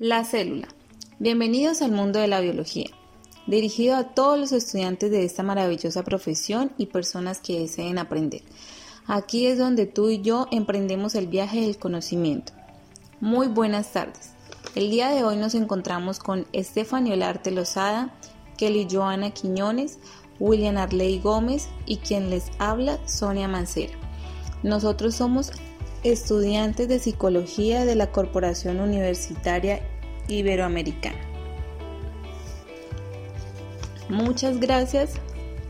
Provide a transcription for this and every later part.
La célula. Bienvenidos al mundo de la biología, dirigido a todos los estudiantes de esta maravillosa profesión y personas que deseen aprender. Aquí es donde tú y yo emprendemos el viaje del conocimiento. Muy buenas tardes. El día de hoy nos encontramos con Estefanio Olarte Lozada, Kelly Joana Quiñones, William Arley Gómez y quien les habla, Sonia Mancera. Nosotros somos estudiantes de psicología de la Corporación Universitaria Iberoamericana. Muchas gracias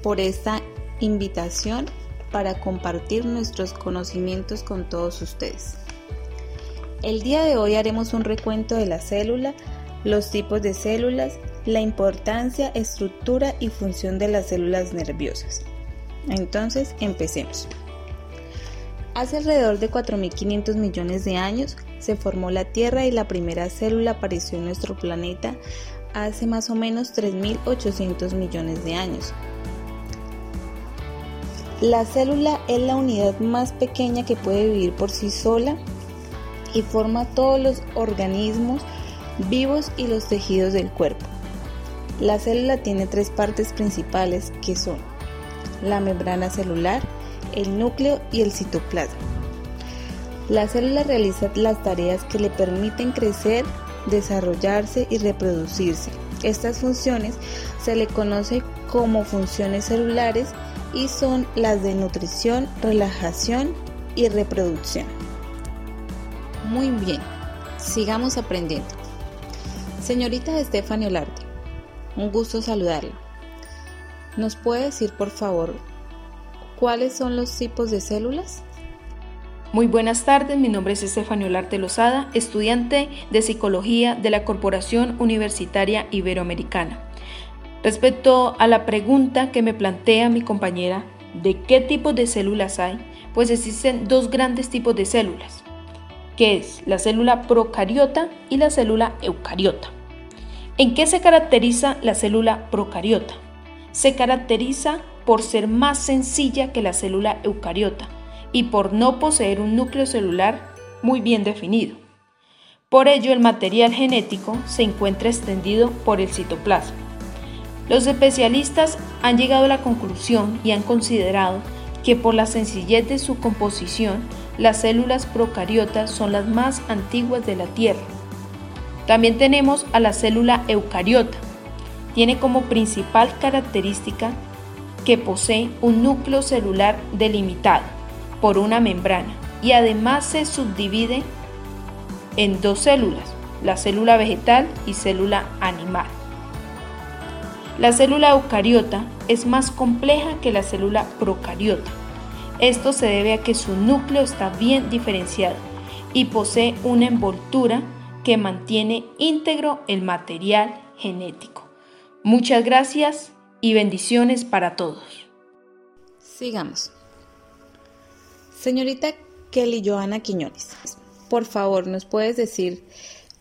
por esta invitación para compartir nuestros conocimientos con todos ustedes. El día de hoy haremos un recuento de la célula, los tipos de células, la importancia, estructura y función de las células nerviosas. Entonces, empecemos. Hace alrededor de 4.500 millones de años se formó la Tierra y la primera célula apareció en nuestro planeta hace más o menos 3.800 millones de años. La célula es la unidad más pequeña que puede vivir por sí sola y forma todos los organismos vivos y los tejidos del cuerpo. La célula tiene tres partes principales que son la membrana celular, el núcleo y el citoplasma. La célula realiza las tareas que le permiten crecer, desarrollarse y reproducirse. Estas funciones se le conoce como funciones celulares y son las de nutrición, relajación y reproducción. Muy bien, sigamos aprendiendo. Señorita Estefania Olarte, un gusto saludarla. ¿Nos puede decir por favor cuáles son los tipos de células? Muy buenas tardes, mi nombre es Estefania Olarte Lozada, estudiante de Psicología de la Corporación Universitaria Iberoamericana. Respecto a la pregunta que me plantea mi compañera de qué tipos de células hay, pues existen dos grandes tipos de células, que es la célula procariota y la célula eucariota. ¿En qué se caracteriza la célula procariota? Se caracteriza por ser más sencilla que la célula eucariota y por no poseer un núcleo celular muy bien definido. Por ello, el material genético se encuentra extendido por el citoplasma. Los especialistas han llegado a la conclusión y han considerado que por la sencillez de su composición, las células procariotas son las más antiguas de la Tierra. También tenemos a la célula eucariota. Tiene como principal característica que posee un núcleo celular delimitado por una membrana y además se subdivide en dos células, la célula vegetal y célula animal. La célula eucariota es más compleja que la célula procariota esto se debe a que su núcleo está bien diferenciado y posee una envoltura que mantiene íntegro el material genético. Muchas gracias y bendiciones para todos. Sigamos. Señorita Kelly Joana Quiñones, por favor, ¿nos puedes decir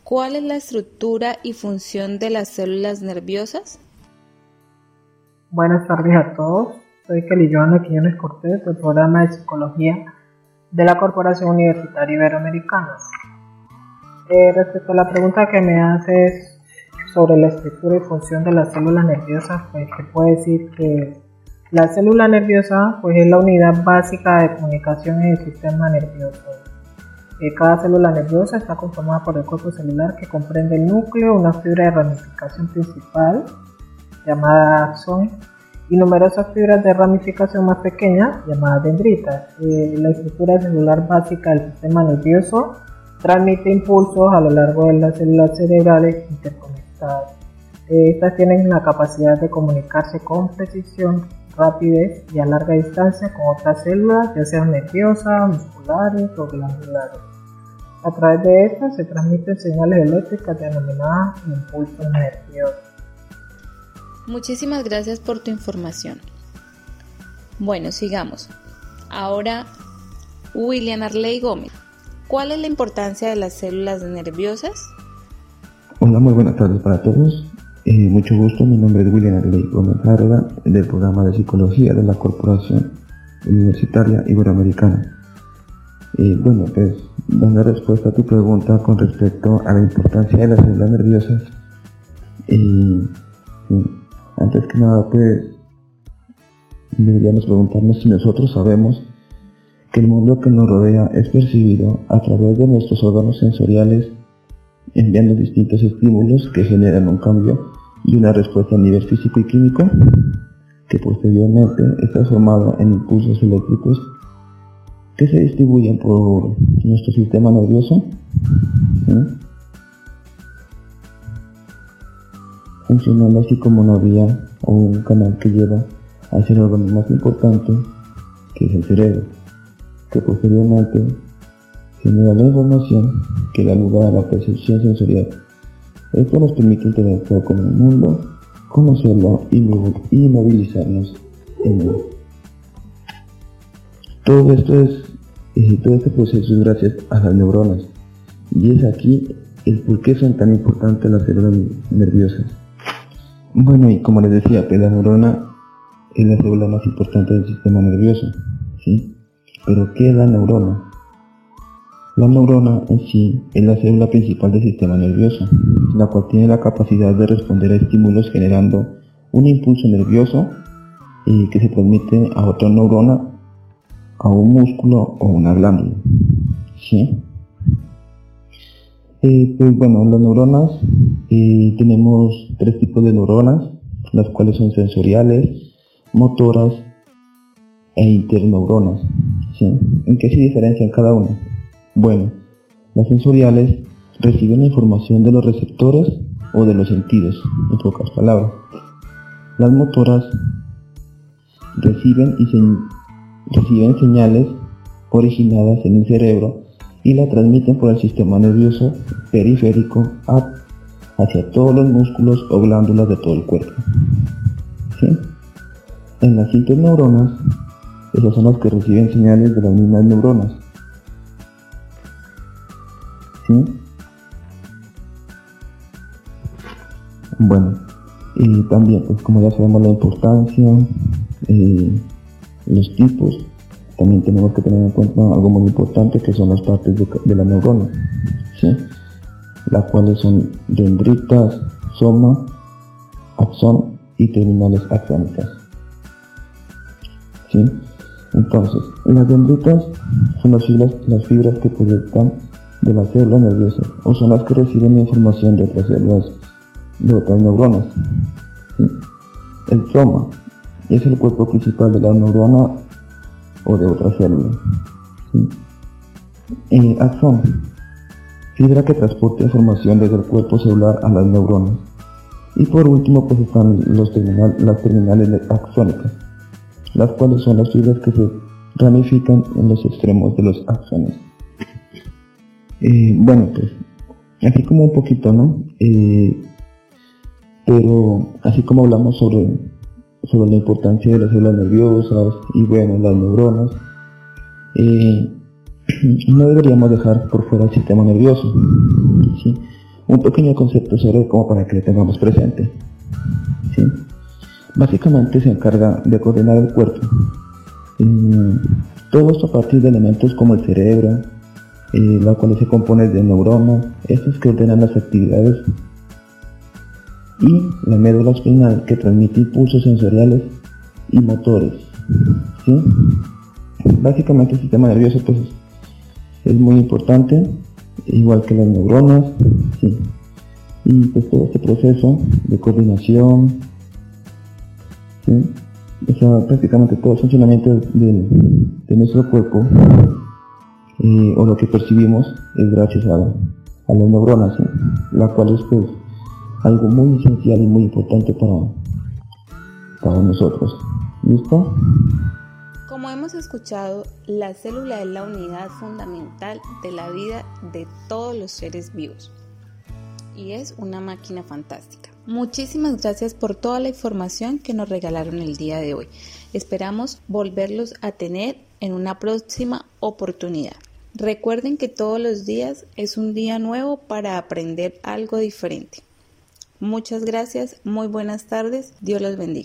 cuál es la estructura y función de las células nerviosas? Buenas tardes a todos. Soy Kelly Joana Quiñones Cortés del programa de Psicología de la Corporación Universitaria Iberoamericana. Eh, respecto a la pregunta que me haces sobre la estructura y función de las células nerviosas, pues te puedo decir que la célula nerviosa pues, es la unidad básica de comunicación en el sistema nervioso. Eh, cada célula nerviosa está conformada por el cuerpo celular que comprende el núcleo, una fibra de ramificación principal llamada axón y numerosas fibras de ramificación más pequeñas llamadas dendritas. Eh, la estructura celular básica del sistema nervioso transmite impulsos a lo largo de las células cerebrales interconectadas. Estas tienen la capacidad de comunicarse con precisión, rapidez y a larga distancia con otras células, ya sean nerviosas, musculares o glandulares. A través de estas se transmiten señales eléctricas denominadas impulsos nerviosos. Muchísimas gracias por tu información. Bueno, sigamos. Ahora, William Arley Gómez. ¿Cuál es la importancia de las células nerviosas? Hola, muy buenas tardes para todos. Eh, mucho gusto, mi nombre es William Arley Gómez Arga, del programa de psicología de la Corporación Universitaria Iberoamericana. Eh, bueno, pues dando respuesta a tu pregunta con respecto a la importancia de las células nerviosas, y antes que nada, pues deberíamos preguntarnos si nosotros sabemos que el mundo que nos rodea es percibido a través de nuestros órganos sensoriales, enviando distintos estímulos que generan un cambio y una respuesta a nivel físico y químico, que posteriormente está formado en impulsos eléctricos que se distribuyen por nuestro sistema nervioso. Funcionando así como una vía o un canal que lleva hacia el órgano más importante, que es el cerebro, que posteriormente genera la información que da lugar a la percepción sensorial. Esto nos permite interactuar con el mundo, conocerlo y movilizarnos en él. Todo esto es, eh, todo este proceso es gracias a las neuronas. Y es aquí el por qué son tan importantes las células nerviosas. Bueno, y como les decía, pues la neurona es la célula más importante del sistema nervioso. ¿sí? Pero ¿qué es la neurona? La neurona en sí es la célula principal del sistema nervioso, la cual tiene la capacidad de responder a estímulos generando un impulso nervioso y que se transmite a otra neurona a un músculo o una glándula. ¿Sí? Eh, pues bueno, las neuronas, eh, tenemos tres tipos de neuronas, las cuales son sensoriales, motoras e interneuronas. ¿sí? ¿En qué se diferencian cada una? Bueno, las sensoriales reciben información de los receptores o de los sentidos, en pocas palabras. Las motoras reciben y reciben señales originadas en el cerebro y la transmiten por el sistema nervioso periférico hacia todos los músculos o glándulas de todo el cuerpo. En las interneuronas, esas son las que reciben señales de las mismas neuronas. Bueno, y también, pues como ya sabemos la importancia, eh, los tipos, también tenemos que tener en cuenta algo muy importante que son las partes de, la neurona, las cuales son dendritas, soma, axón y terminales axónicas. Entonces, las dendritas son las fibras, las fibras que proyectan de la célula nerviosa o son las que reciben información de otras células, de otras neuronas. El soma es el cuerpo principal de la neurona o de otra célula. ¿sí? axón, fibra que transporta información desde el cuerpo celular a las neuronas. Y por último pues están los las terminales axónicas, las cuales son las fibras que se ramifican en los extremos de los axones. Eh, bueno pues, así como un poquito, ¿no? Eh, pero así como hablamos sobre sobre la importancia de las células nerviosas y bueno, las neuronas. Eh, no deberíamos dejar por fuera el sistema nervioso. Un pequeño concepto sobre como para que lo tengamos presente. Básicamente se encarga de coordinar el cuerpo. Eh, todo esto a partir de elementos como el cerebro, eh, la cual se compone de neuronas, estos que ordenan las actividades y la médula espinal que transmite impulsos sensoriales y motores. Básicamente el sistema nervioso pues, es muy importante, igual que las neuronas. Y pues todo este proceso de coordinación, prácticamente todo el funcionamiento de, nuestro cuerpo o lo que percibimos es gracias a, las neuronas, la cual es pues algo muy esencial y muy importante para, para nosotros. ¿Listo? Como hemos escuchado, la célula es la unidad fundamental de la vida de todos los seres vivos y es una máquina fantástica. Muchísimas gracias por toda la información que nos regalaron el día de hoy. Esperamos volverlos a tener en una próxima oportunidad. Recuerden que todos los días es un día nuevo para aprender algo diferente. Muchas gracias, muy buenas tardes, Dios los bendiga.